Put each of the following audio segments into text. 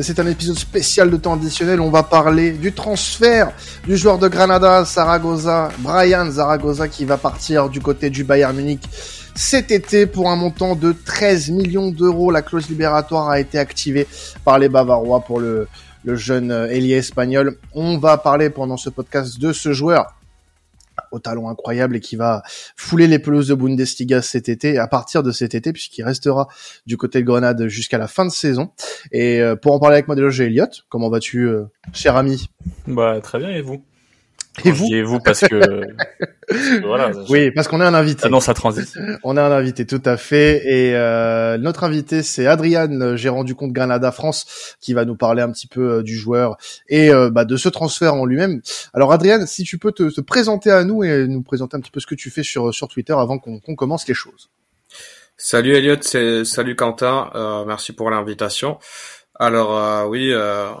C'est un épisode spécial de temps additionnel. On va parler du transfert du joueur de Granada, Zaragoza, Brian Zaragoza, qui va partir du côté du Bayern Munich cet été pour un montant de 13 millions d'euros. La clause libératoire a été activée par les Bavarois pour le, le jeune ailier espagnol. On va parler pendant ce podcast de ce joueur au talent incroyable et qui va fouler les pelouses de Bundesliga cet été, à partir de cet été, puisqu'il restera du côté de Grenade jusqu'à la fin de saison. Et euh, pour en parler avec moi déjà, j'ai Elliot. Comment vas-tu, euh, cher ami? Bah très bien, et vous? Et vous? Et vous parce que, voilà. Oui, parce qu'on est un invité. Ah non, ça transite. On est un invité, tout à fait. Et euh, notre invité, c'est Adrian, gérant du compte Granada France, qui va nous parler un petit peu euh, du joueur et euh, bah, de ce transfert en lui-même. Alors, Adrian, si tu peux te, te, présenter à nous et nous présenter un petit peu ce que tu fais sur sur Twitter avant qu'on commence les choses. Salut Elliot, c'est salut Quentin. Euh, merci pour l'invitation. Alors oui, euh,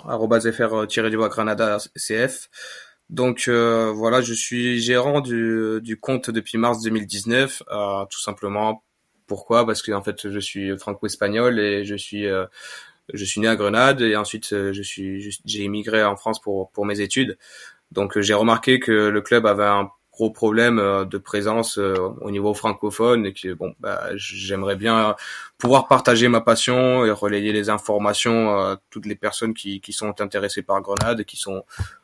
fr Granada CF. Donc euh, voilà, je suis gérant du, du compte depuis mars 2019, euh, tout simplement. Pourquoi? Parce que en fait, je suis franco-espagnol et je suis euh, je suis né à Grenade et ensuite euh, je suis j'ai immigré en France pour pour mes études. Donc j'ai remarqué que le club avait un gros problème de présence au niveau francophone et que bon bah, j'aimerais bien pouvoir partager ma passion et relayer les informations à toutes les personnes qui, qui sont intéressées par Grenade et qui sont euh,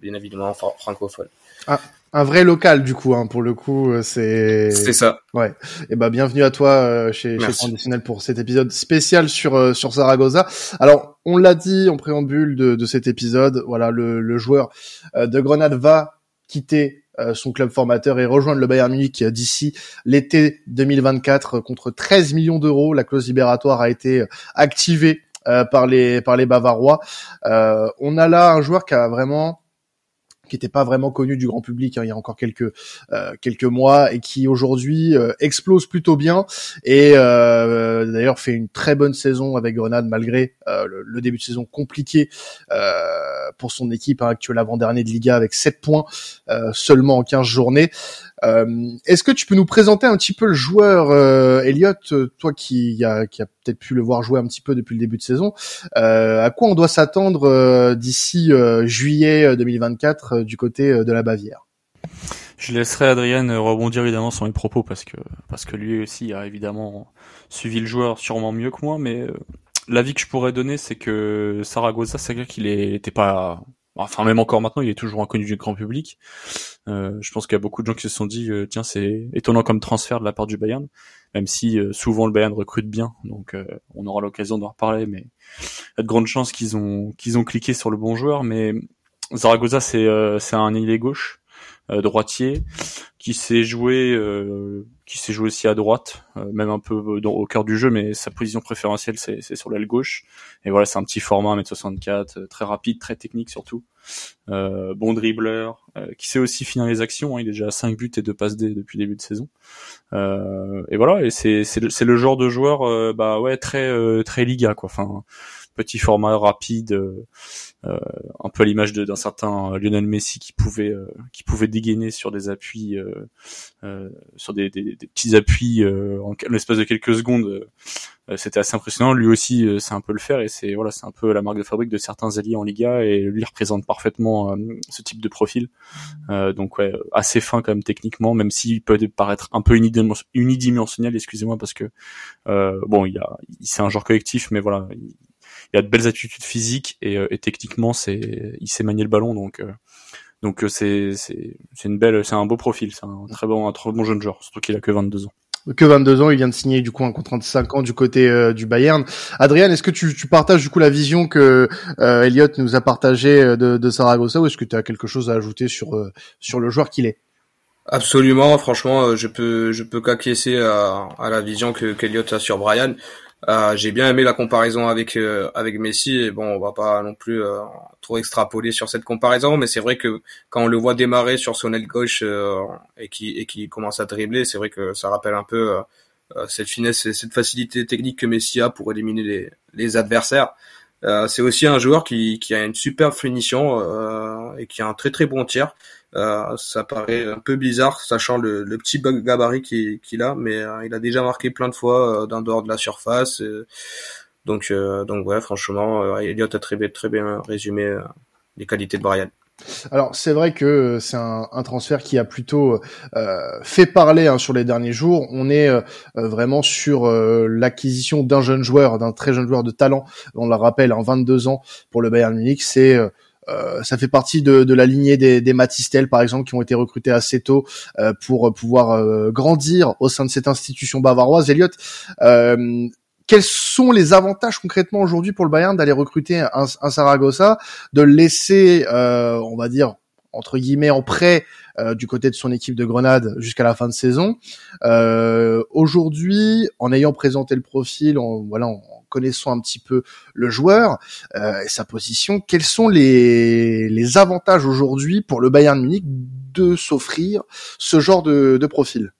bien évidemment francophone. Ah, un vrai local du coup, hein, pour le coup, euh, c'est. C'est ça. Ouais. Et eh ben bienvenue à toi euh, chez, chez Conditionnel pour cet épisode spécial sur sur Zaragoza. Alors on l'a dit en préambule de, de cet épisode, voilà le, le joueur de Grenade va quitter son club formateur et rejoindre le Bayern Munich d'ici l'été 2024 contre 13 millions d'euros. La clause libératoire a été activée euh, par les par les Bavarois. Euh, on a là un joueur qui a vraiment qui n'était pas vraiment connu du grand public hein, il y a encore quelques euh, quelques mois et qui aujourd'hui euh, explose plutôt bien et euh, d'ailleurs fait une très bonne saison avec Grenade malgré le, le, début de saison compliqué pour son équipe hein, actuelle avant-dernier de Liga avec 7 points seulement en 15 journées. Est-ce que tu peux nous présenter un petit peu le joueur Elliot, toi qui a, qui a peut-être pu le voir jouer un petit peu depuis le début de saison, à quoi on doit s'attendre d'ici juillet 2024 du côté euh, de la Bavière. Je laisserai Adrien rebondir évidemment sur mes propos parce que parce que lui aussi a évidemment suivi le joueur sûrement mieux que moi, mais euh, l'avis que je pourrais donner, c'est que Saragossa, c'est vrai qu'il était pas, enfin même encore maintenant, il est toujours inconnu du grand public. Euh, je pense qu'il y a beaucoup de gens qui se sont dit, tiens, c'est étonnant comme transfert de la part du Bayern, même si souvent le Bayern recrute bien, donc on aura l'occasion d'en reparler, mais il y a de grandes chances qu'ils ont qu'ils ont cliqué sur le bon joueur, mais Zaragoza, c'est euh, c'est un ailier gauche, euh, droitier, qui s'est joué euh, qui s'est joué aussi à droite, même un peu au cœur du jeu, mais sa position préférentielle c'est sur l'aile gauche. Et voilà, c'est un petit format 1m64, très rapide, très technique surtout. bon dribbleur, qui sait aussi finir les actions. Hein, il est déjà à 5 buts et 2 passes D depuis début de saison. et voilà, et c'est c'est le, le, genre de joueur, bah ouais, très très liga quoi. Enfin, petit format rapide euh, un peu à l'image d'un certain Lionel Messi qui pouvait euh, qui pouvait dégainer sur des appuis euh, sur des, petits appuis en l'espace de quelques secondes c'était assez impressionnant. Lui aussi c'est un peu le faire et c'est voilà c'est un peu la marque de fabrique de certains alliés en Liga et lui représente parfaitement ce type de profil. Donc ouais assez fin quand même techniquement même s'il peut paraître un peu unidimensionnel excusez-moi parce que bon il a c'est un genre collectif mais voilà il a de belles attitudes physiques et, euh, et techniquement c'est il sait manier le ballon donc euh, donc euh, c'est c'est c'est une belle c'est un beau profil c'est un très bon un très bon jeune joueur surtout qu'il a que 22 ans que 22 ans, il vient de signer du coup un contrat de 5 ans du côté du Bayern. Adrien, est-ce que tu, tu, partages du coup la vision que euh, Elliot nous a partagée de, de Saragossa ou est-ce que tu as quelque chose à ajouter sur sur le joueur qu'il est? Absolument, franchement, je peux je peux qu'acquiescer à, à la vision que qu'Eliott a sur Brian. Euh, j'ai bien aimé la comparaison avec euh, avec Messi et bon on va pas non plus euh, trop extrapoler sur cette comparaison mais c'est vrai que quand on le voit démarrer sur son aile gauche et qui et qui commence à dribbler c'est vrai que ça rappelle un peu cette finesse et cette facilité technique que Messi a pour éliminer les, les adversaires. C'est aussi un joueur qui, qui a une super finition et qui a un très très bon tir euh, ça paraît un peu bizarre, sachant le, le petit gabarit qu'il a, mais euh, il a déjà marqué plein de fois euh, d'un dehors de la surface. Donc, donc ouais, franchement, Elliot a très, très bien résumé les qualités de Brian. Alors c'est vrai que c'est un, transfert qui a plutôt euh, fait parler hein, sur les derniers jours. On est euh, vraiment sur euh, l'acquisition d'un jeune joueur, d'un très jeune joueur de talent. On le rappelle, en 22 ans pour le Bayern Munich, c'est ça fait partie de, la lignée des, des Matistel, par exemple, qui ont été recrutés assez tôt pour pouvoir grandir au sein de cette institution bavaroise. Elliot, quels sont les avantages concrètement aujourd'hui pour le Bayern d'aller recruter un, un, Saragossa, de le laisser, euh, on va dire entre guillemets en prêt euh, du côté de son équipe de Grenade jusqu'à la fin de saison? Euh, aujourd'hui, en ayant présenté le profil, en, voilà, en connaissant un petit peu le joueur et sa position, quels sont les, les avantages aujourd'hui pour le Bayern Munich de s'offrir ce genre de, de profil?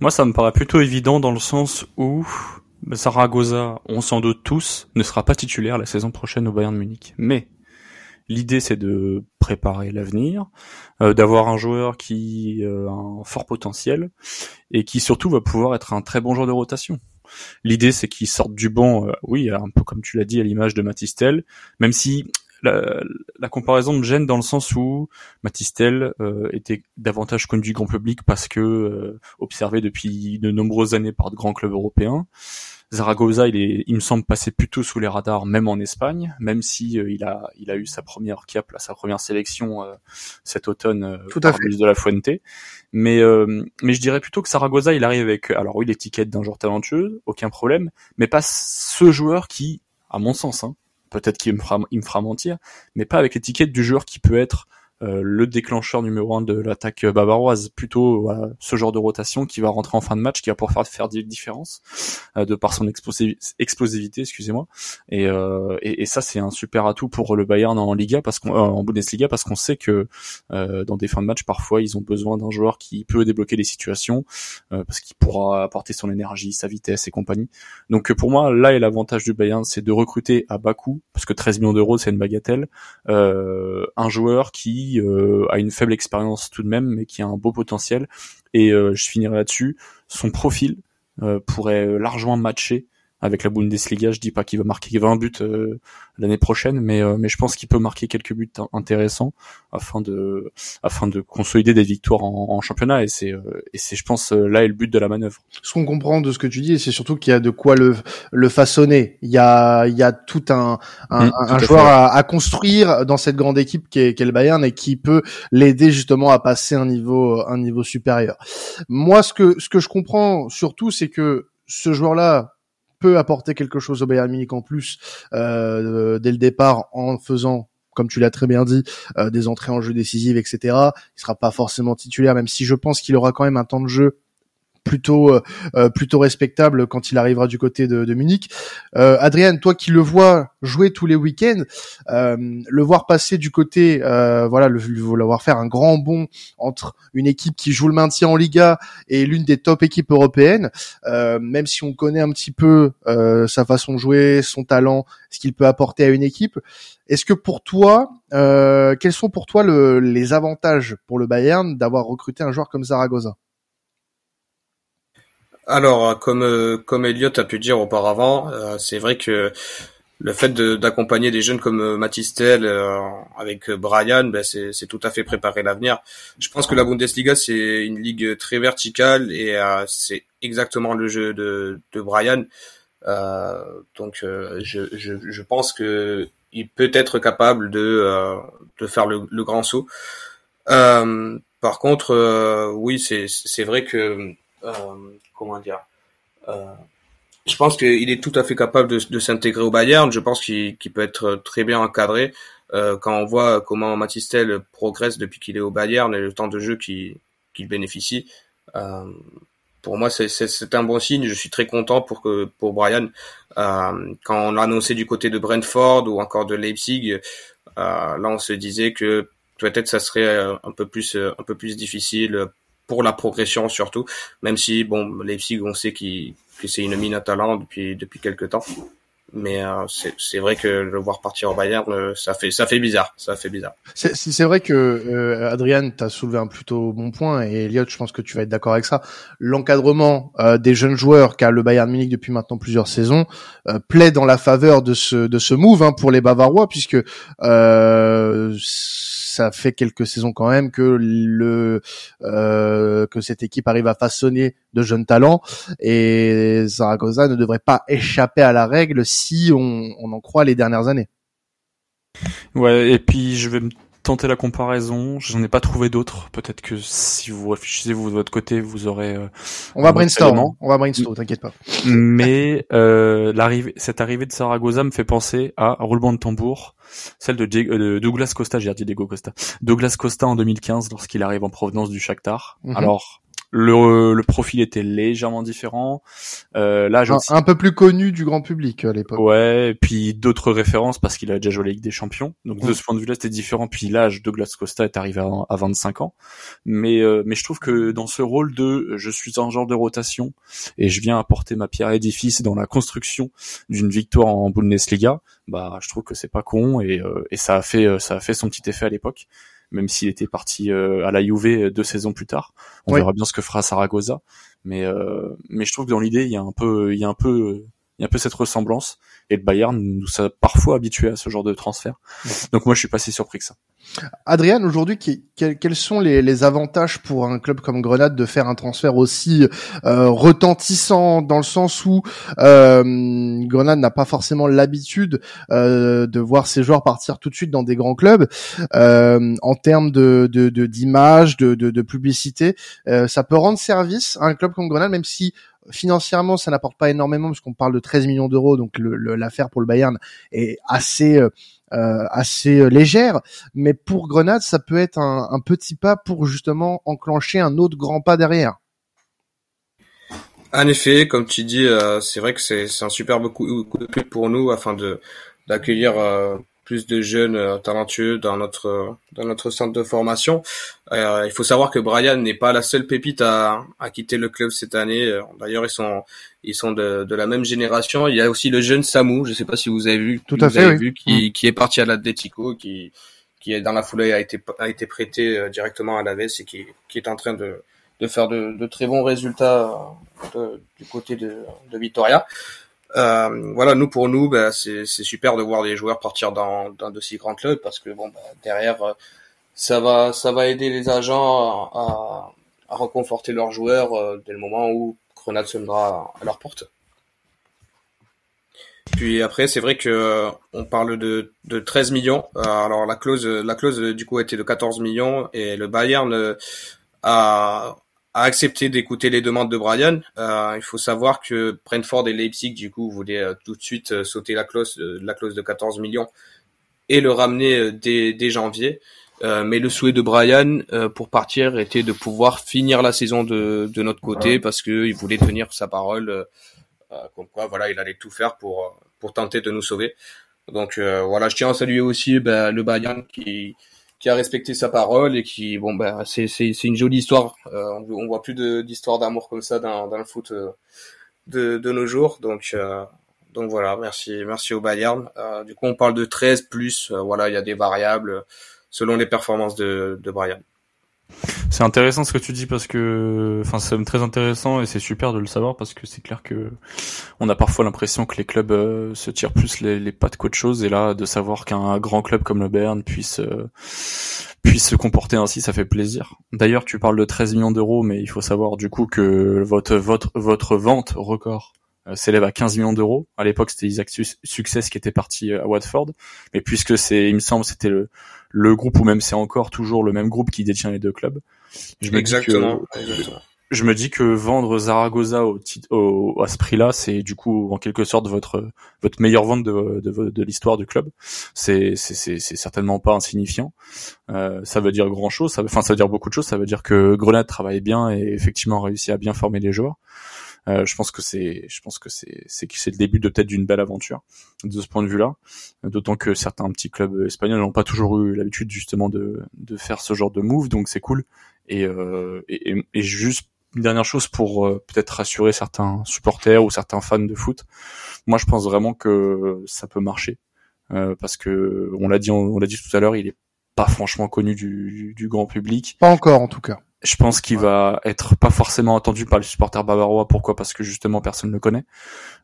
Moi, ça me paraît plutôt évident dans le sens où Zaragoza, on s'en doute tous, ne sera pas titulaire la saison prochaine au Bayern Munich. Mais l'idée c'est de préparer l'avenir, euh, d'avoir un joueur qui euh, a un fort potentiel et qui surtout va pouvoir être un très bon joueur de rotation. L'idée c'est qu'il sorte du banc, euh, oui, un peu comme tu l'as dit à l'image de Matistel, même si la, comparaison me gêne dans le sens où Matistel était davantage connu grand public parce que observé depuis de nombreuses années par de grands clubs européens. Zaragoza, il est, il me semble passer plutôt sous les radars, même en Espagne, même si euh, il a, il a eu sa première cap, sa première sélection euh, cet automne euh, Tout à fait. de la Fuente. Mais, mais je dirais plutôt que Zaragoza, il arrive avec, alors oui, l'étiquette d'un joueur talentueux, aucun problème, mais pas ce joueur qui, à mon sens, hein, peut-être qu'il me fera, il me fera mentir, mais pas avec l'étiquette du joueur qui peut être euh, le déclencheur numéro un de l'attaque bavaroise, plutôt ce genre de rotation qui va rentrer en fin de match, qui va pouvoir faire, faire des euh, de par son explosivité, excusez-moi. Et, euh, et, ça, c'est un super atout pour le Bayern en Liga, parce qu'on en Bundesliga, parce qu'on sait que dans des fins de match, parfois, ils ont besoin d'un joueur qui peut débloquer les situations, parce qu'il pourra apporter son énergie, sa vitesse et compagnie. Donc pour moi, là est l'avantage du Bayern, c'est de recruter à bas coût, parce que 13 millions d'euros, c'est une bagatelle, un joueur qui euh, a une faible expérience tout de même, mais qui a un beau potentiel. Et euh, je finirai là-dessus. Son profil euh, pourrait largement matcher avec la Bundesliga. Je dis pas qu'il va marquer 20 buts euh, l'année prochaine, mais euh, mais je pense qu'il peut marquer quelques buts intéressants afin de afin de consolider des victoires en, championnat. Et c'est euh, et c'est je pense là est le but de la manœuvre. Ce qu'on comprend de ce que tu dis, c'est surtout qu'il y a de quoi le le façonner. Il y a il y a tout un un, mmh, joueur à, à, construire dans cette grande équipe qui est, qui est le Bayern et qui peut l'aider justement à passer un niveau un niveau supérieur. Moi, ce que ce que je comprends surtout, c'est que ce joueur-là, peut apporter quelque chose au Bayern Munich en plus euh, dès le départ en faisant comme tu l'as très bien dit, euh, des entrées en jeu décisives, etc. Il sera pas forcément titulaire, même si je pense qu'il aura quand même un temps de jeu plutôt euh, euh, plutôt respectable quand il arrivera du côté de, Munich. Euh, Adrien, toi qui le vois jouer tous les week-ends, le voir passer du côté, voilà, le, le voir faire un grand bond entre une équipe qui joue le maintien en Liga et l'une des top équipes européennes, même si on connaît un petit peu sa façon de jouer, son talent, ce qu'il peut apporter à une équipe. Est-ce que pour toi, quels sont pour toi le, les avantages pour le Bayern d'avoir recruté un joueur comme Zaragoza? Alors, euh, comme euh, comme Elliot a pu dire auparavant, euh, c'est vrai que le fait d'accompagner des jeunes comme Matistel avec Brian, ben c'est tout à fait préparer l'avenir. Je pense que la Bundesliga c'est une ligue très verticale et c'est exactement le jeu de, de Brian. donc je, je, je, pense que il peut être capable de de faire le, le grand saut. par contre, oui, c'est c'est vrai que euh, comment dire euh, je pense qu'il est tout à fait capable de, s'intégrer au Bayern. Je pense qu'il peut être très bien encadré. Euh, quand on voit comment Matistel progresse depuis qu'il est au Bayern et le temps de jeu qu'il bénéficie, euh, pour moi c'est un bon signe. Je suis très content pour que pour Brian. Euh, quand on l'a annoncé du côté de Brentford ou encore de Leipzig, euh, là on se disait que peut-être ça serait un peu plus un peu plus difficile pour la progression surtout, même si bon Leipzig on sait qu que c'est une mine à talent depuis depuis quelques temps. mais euh, c'est vrai que le voir partir au Bayern, euh, ça fait ça fait bizarre, ça fait bizarre. C'est vrai que euh, Adrien, t'as soulevé un plutôt bon point et Elliot, je pense que tu vas être d'accord avec ça. L'encadrement euh, des jeunes joueurs qu'a le Bayern Munich depuis maintenant plusieurs saisons plaît dans la faveur de ce de ce move hein, pour les Bavarois puisque ça fait quelques saisons quand même que le euh, que cette équipe arrive à façonner de jeunes talents et Zaragoza ne devrait pas échapper à la règle si on, on en croit les dernières années. Ouais, et puis je vais me tenter la comparaison. J'en ai pas trouvé d'autres. Peut-être que si vous réfléchissez vous de votre côté, vous aurez. Euh, on va brainstorm. Hein. On va brainstorm. T'inquiète pas. Mais euh, l'arrivée, cette arrivée de Saragoza me fait penser à roulement de tambour, celle de, euh, Douglas Costa. J'ai dit Diego Costa. Douglas Costa en 2015 lorsqu'il arrive en provenance du Shakhtar. Mhm. Alors le, le profil était légèrement différent. Euh, là, un, un, peu plus connu du grand public à l'époque. Ouais, et puis d'autres références parce qu'il a déjà joué la Ligue des Champions. Donc de ce point de vue-là, c'était différent. Puis l'âge de Glass Costa est arrivé à, à 25 ans. Mais euh, mais je trouve que dans ce rôle de je suis un genre de rotation et je viens apporter ma pierre édifice dans la construction d'une victoire en Bundesliga, bah je trouve que c'est pas con et, euh, et ça a fait euh, ça a fait son petit effet à l'époque même s'il était parti euh, à la Juve euh, deux saisons plus tard. On verra bien ce que fera Saragoza, mais euh, mais je trouve que dans l'idée il y a un peu il y a un peu il y a un peu cette ressemblance et le Bayern nous a parfois habitués à ce genre de transfert. Donc moi je suis pas si surpris que ça. Adrien, aujourd'hui, quels sont les, avantages pour un club comme Grenade de faire un transfert aussi euh, retentissant dans le sens où euh, Grenade n'a pas forcément l'habitude euh, de voir ses joueurs partir tout de suite dans des grands clubs en termes de d'image, de, de, de, publicité, ça peut rendre service à un club comme Grenade, même si financièrement ça n'apporte pas énormément parce qu'on parle de 13 millions d'euros, donc l'affaire pour le Bayern est assez euh, assez euh, légère, mais pour Grenade, ça peut être un, petit pas pour justement enclencher un autre grand pas derrière. En effet, comme tu dis, euh, c'est vrai que c'est un super coup, coup de pub pour nous afin de d'accueillir plus de jeunes euh, talentueux dans notre dans notre centre de formation. Euh, il faut savoir que Brian n'est pas la seule pépite à, à quitter le club cette année. Euh, d'ailleurs, ils sont ils sont de, de la même génération. Il y a aussi le jeune Samu, je sais pas si vous avez vu, tout à fait, vu, qui, mm. qui est parti à l'Atletico, qui qui est dans la foulée a été a été prêté directement à la et qui qui est en train de de faire de, de très bons résultats du côté de, de Vitoria. Euh, voilà, nous pour nous, bah, c'est super de voir des joueurs partir dans, dans de si grands clubs parce que bon, bah, derrière, euh, ça va, ça va aider les agents à, à reconforter leurs joueurs euh, dès le moment où Grenade sonnera à leur porte. Puis après, c'est vrai que on parle de, de 13 millions. alors la clause, la clause du coup était de 14 millions et le Bayern a a accepté d'écouter les demandes de Brian. Euh, il faut savoir que Brentford et Leipzig, du coup, voulaient euh, tout de suite euh, sauter la clause, la clause de 14 millions et le ramener dès, dès janvier. mais le souhait de Brian pour partir était de pouvoir finir la saison de, de notre côté parce qu'il voulait tenir sa parole, comme quoi, voilà, il allait tout faire pour pour tenter de nous sauver. Donc voilà, je tiens à saluer aussi ben, le Bayern qui qui a respecté sa parole et qui bon bah c'est c'est c'est une jolie histoire. Euh, on, voit plus d'histoires d'amour comme ça dans le foot euh, de de nos jours. Donc euh, donc voilà, merci merci au Bayern. du coup, on parle de 13 plus voilà, il y a des variables selon les performances de de Brian. C'est intéressant ce que tu dis parce que, enfin, c'est très intéressant et c'est super de le savoir parce que c'est clair que on a parfois l'impression que les clubs euh, se tirent plus les, les pattes qu'autre chose et là, de savoir qu'un grand club comme le Bayern puisse euh, puisse se comporter ainsi, ça fait plaisir. D'ailleurs, tu parles de 13 millions d'euros, mais il faut savoir du coup que votre votre votre vente record s'élève à 15 millions d'euros. À l'époque, c'était Isaac Success qui était parti à Watford, mais puisque c'est, il me semble, c'était le le groupe ou même c'est encore toujours le même groupe qui détient les deux clubs. Je me exactement, dis que, Je me dis que vendre Zaragoza au, au à ce prix-là, c'est du coup en quelque sorte votre votre meilleure vente de, de, de l'histoire du club. C'est c'est c'est certainement pas insignifiant. Euh, ça veut dire grand chose. Ça enfin ça veut dire beaucoup de choses. Ça veut dire que Grenade travaille bien et effectivement réussit à bien former les joueurs. Euh, je pense que c'est, je pense que c'est, c'est le début de peut-être d'une belle aventure de ce point de vue-là. D'autant que certains petits clubs espagnols n'ont pas toujours eu l'habitude justement de de faire ce genre de move, donc c'est cool. Et, euh, et, et juste une dernière chose pour peut-être rassurer certains supporters ou certains fans de foot. Moi, je pense vraiment que ça peut marcher parce que on l'a dit, on, l'a dit tout à l'heure, il est pas franchement connu du, du, grand public. Pas encore, en tout cas. Je pense qu'il va être pas forcément entendu par les supporters bavarois. Pourquoi? Parce que justement personne ne le connaît.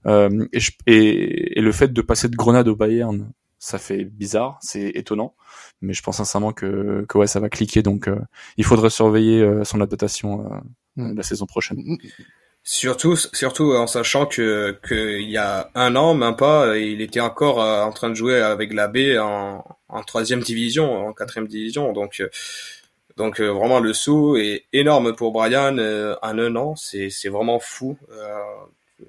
Euh, et, et, et, le fait de passer de Grenade au Bayern, ça fait bizarre, c'est étonnant. Mais je pense sincèrement que, que ouais, ça va cliquer. Donc euh, il faudrait surveiller euh, son adaptation euh, mm. la saison prochaine. Surtout, surtout en sachant que qu'il y a un an, même pas, il était encore en train de jouer avec la B en, troisième division, en quatrième division. Donc donc euh, vraiment le saut est énorme pour Brian euh, en un an, c'est c'est vraiment fou. Euh,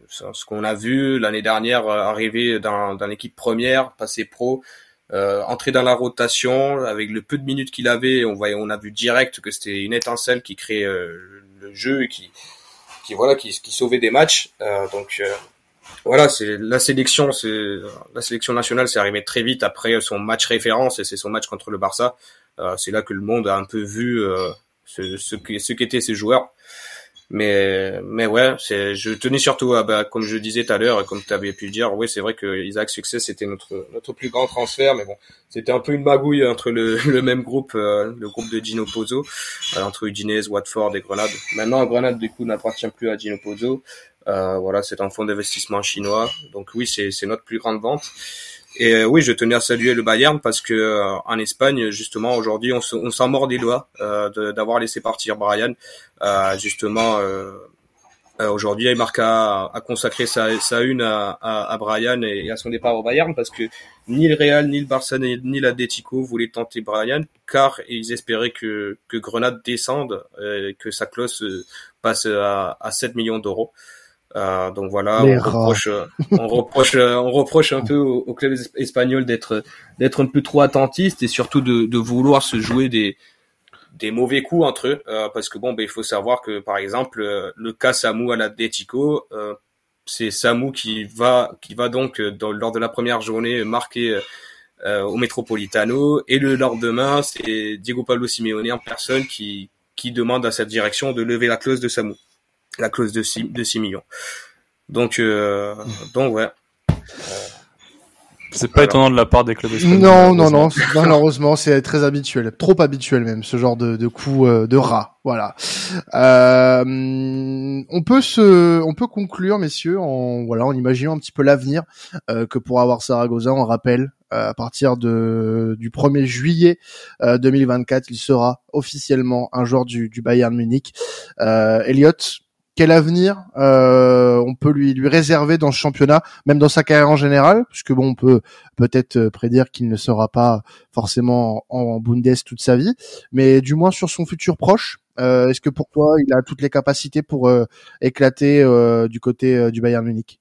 ce qu'on a vu l'année dernière arriver dans, dans l'équipe première, passer pro, entrer dans la rotation avec le peu de minutes qu'il avait, on voyait, on a vu direct que c'était une étincelle qui créait le jeu et qui qui voilà qui, qui sauvait des matchs. donc voilà, c'est la sélection, c'est la sélection nationale, c'est arrivé très vite après son match référence et c'est son match contre le Barça. Euh, c'est là que le monde a un peu vu euh, ce, ce, ce qu'étaient ces joueurs. Mais mais ouais, c'est je tenais surtout à bah, comme je disais tout à l'heure, comme tu avais pu le dire, oui c'est vrai que Isaac Succès c'était notre notre plus grand transfert, mais bon c'était un peu une magouille entre le, le même groupe, euh, le groupe de Gino Pozzo, entre Udinese, Watford et Grenade. Maintenant Grenade du coup n'appartient plus à Gino Pozzo. voilà, c'est un fonds d'investissement chinois, donc oui c'est c'est notre plus grande vente. Et euh, oui, je tenais à saluer le Bayern parce que euh, en Espagne, justement, aujourd'hui, on s'en mord des doigts euh, d'avoir laissé partir Brian. justement, aujourd'hui, il a, consacré sa, une à, à, Brian et à son départ au Bayern parce que ni le Real, ni le Barça, ni, l'Atletico voulaient tenter Brian car ils espéraient que, que Grenade descende, et que sa clause passe à, à 7 millions d'euros. Euh, donc voilà, on reproche, euh, on reproche, euh, on reproche un peu au, club espagnol d'être d'être un peu trop attentiste et surtout de, de vouloir se jouer des des mauvais coups entre eux, euh, parce que bon, ben il faut savoir que par exemple le cas Samu à l'Atletico, c'est Samu qui va qui va donc lors de la première journée marquer au Metropolitano. Et le lendemain c'est Diego Pablo Simeone en personne qui qui demande à cette direction de lever la clause de Samu la clause de 6, de 6 millions. Donc, euh, donc ouais. C'est pas étonnant de la part des clubs espagnols. Non, non, non. Malheureusement, c'est très habituel, trop habituel même, ce genre de, de coup euh, de rat. Voilà. Euh, on peut se, on peut conclure, messieurs, en voilà, en imaginant un petit peu l'avenir euh, que pourra avoir Saragossa. On rappelle, euh, à partir de du 1er juillet 2024, il sera officiellement un joueur du, du Bayern Munich. Elliot, quel avenir euh, on peut lui lui réserver dans ce championnat, même dans sa carrière en général, puisque bon, on peut peut-être euh, prédire qu'il ne sera pas forcément en, Bundes toute sa vie, mais du moins sur son futur proche. Euh, est-ce que pour toi, il a toutes les capacités pour éclater du côté du Bayern Munich?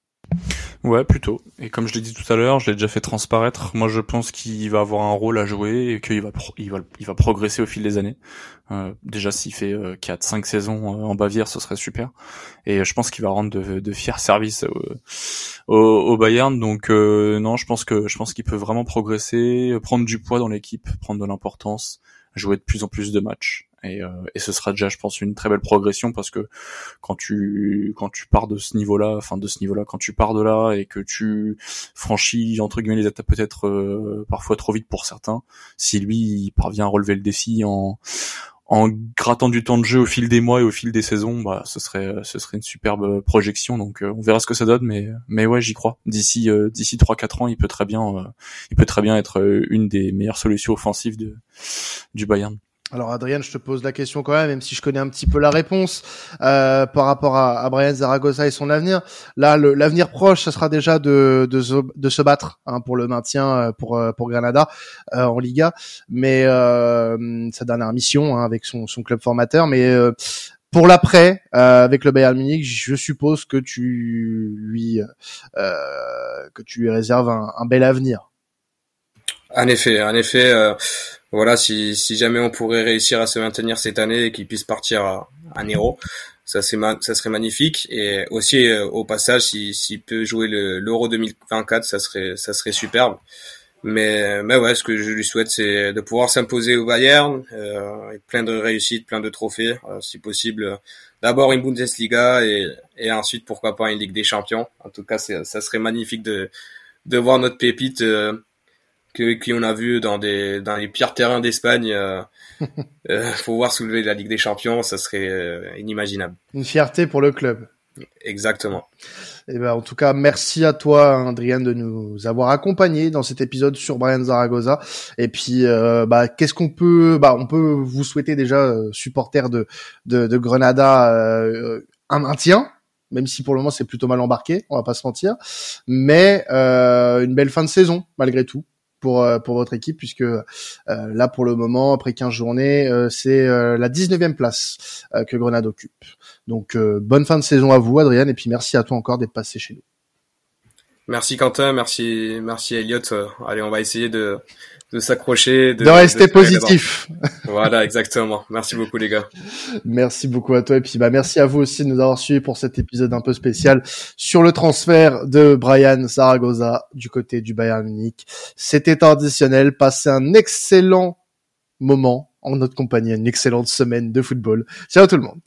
Ouais, plutôt. Et comme je l'ai dit tout à l'heure, je l'ai déjà fait transparaître. Moi, je pense qu'il va avoir un rôle à jouer et qu'il va, il va, il va progresser au fil des années. Euh, déjà, s'il fait euh, 4-5 saisons euh, en Bavière, ce serait super. Et je pense qu'il va rendre de, de fiers services au, au, Bayern. Donc, euh, non, je pense que je pense qu'il peut vraiment progresser, prendre du poids dans l'équipe, prendre de l'importance, jouer de plus en plus de matchs et, euh, et ce sera déjà je pense une très belle progression parce que quand tu quand tu pars de ce niveau-là enfin de ce niveau-là quand tu pars de là et que tu franchis entre guillemets les étapes peut-être euh, parfois trop vite pour certains si lui il parvient à relever le défi en en grattant du temps de jeu au fil des mois et au fil des saisons, bah ce serait ce serait une superbe projection. Donc euh, on verra ce que ça donne, mais mais ouais j'y crois. D'ici euh, d'ici trois quatre ans, il peut très bien il peut très bien être une des meilleures solutions offensives de du Bayern. Alors Adrien, je te pose la question quand même, même si je connais un petit peu la réponse euh, par rapport à, à, Brian Zaragoza et son avenir. Là, l'avenir proche, ça sera déjà de, de, de se battre hein, pour le maintien euh, pour euh, pour Granada euh, en Liga, mais euh, sa dernière mission hein, avec son, son club formateur. Mais euh, pour l'après, avec le Bayern Munich, je suppose que tu lui que tu lui réserves un, un bel avenir. En effet, en effet, euh, voilà, si, si jamais on pourrait réussir à se maintenir cette année et qu'il puisse partir à, à Nero, ça, c'est ça serait magnifique. Et aussi, euh, au passage, s'il si, peut jouer l'Euro 2024, ça serait, ça serait superbe. Mais, mais ouais, ce que je lui souhaite, c'est de pouvoir s'imposer au Bayern, euh, plein de réussites, plein de trophées, euh, si possible d'abord une Bundesliga et, et ensuite pourquoi pas une Ligue des Champions. En tout cas, ça serait magnifique de, de voir notre pépite que qu'on a vu dans des dans les pires terrains d'Espagne euh, euh, pouvoir soulever la Ligue des Champions, ça serait euh, inimaginable. Une fierté pour le club. Exactement. Et eh ben, en tout cas, merci à toi, Adrien, de nous avoir accompagnés dans cet épisode sur Brian Zaragoza. Et puis, euh, bah, qu'est-ce qu'on peut, bah, on peut vous souhaiter déjà, euh, supporter de, de, de Grenada, euh, un maintien, même si pour le moment c'est plutôt mal embarqué, on va pas se mentir, mais euh, une belle fin de saison malgré tout pour pour votre équipe puisque euh, là pour le moment après 15 journées c'est la 19e place que Grenade occupe. Donc euh, bonne fin de saison à vous, Adrien, et puis merci à toi encore d'être passé chez nous. Merci Quentin, merci merci Elliot. Euh, allez, on va essayer de de s'accrocher, de, rester positif. voilà, exactement. Merci beaucoup les gars. Merci beaucoup à toi et puis bah merci à vous aussi de nous avoir suivis pour cet épisode un peu spécial sur le transfert de Brian Zaragoza du côté du Bayern Munich. C'était traditionnel, passez un excellent moment en notre compagnie, une excellente semaine de football. Ciao tout le monde.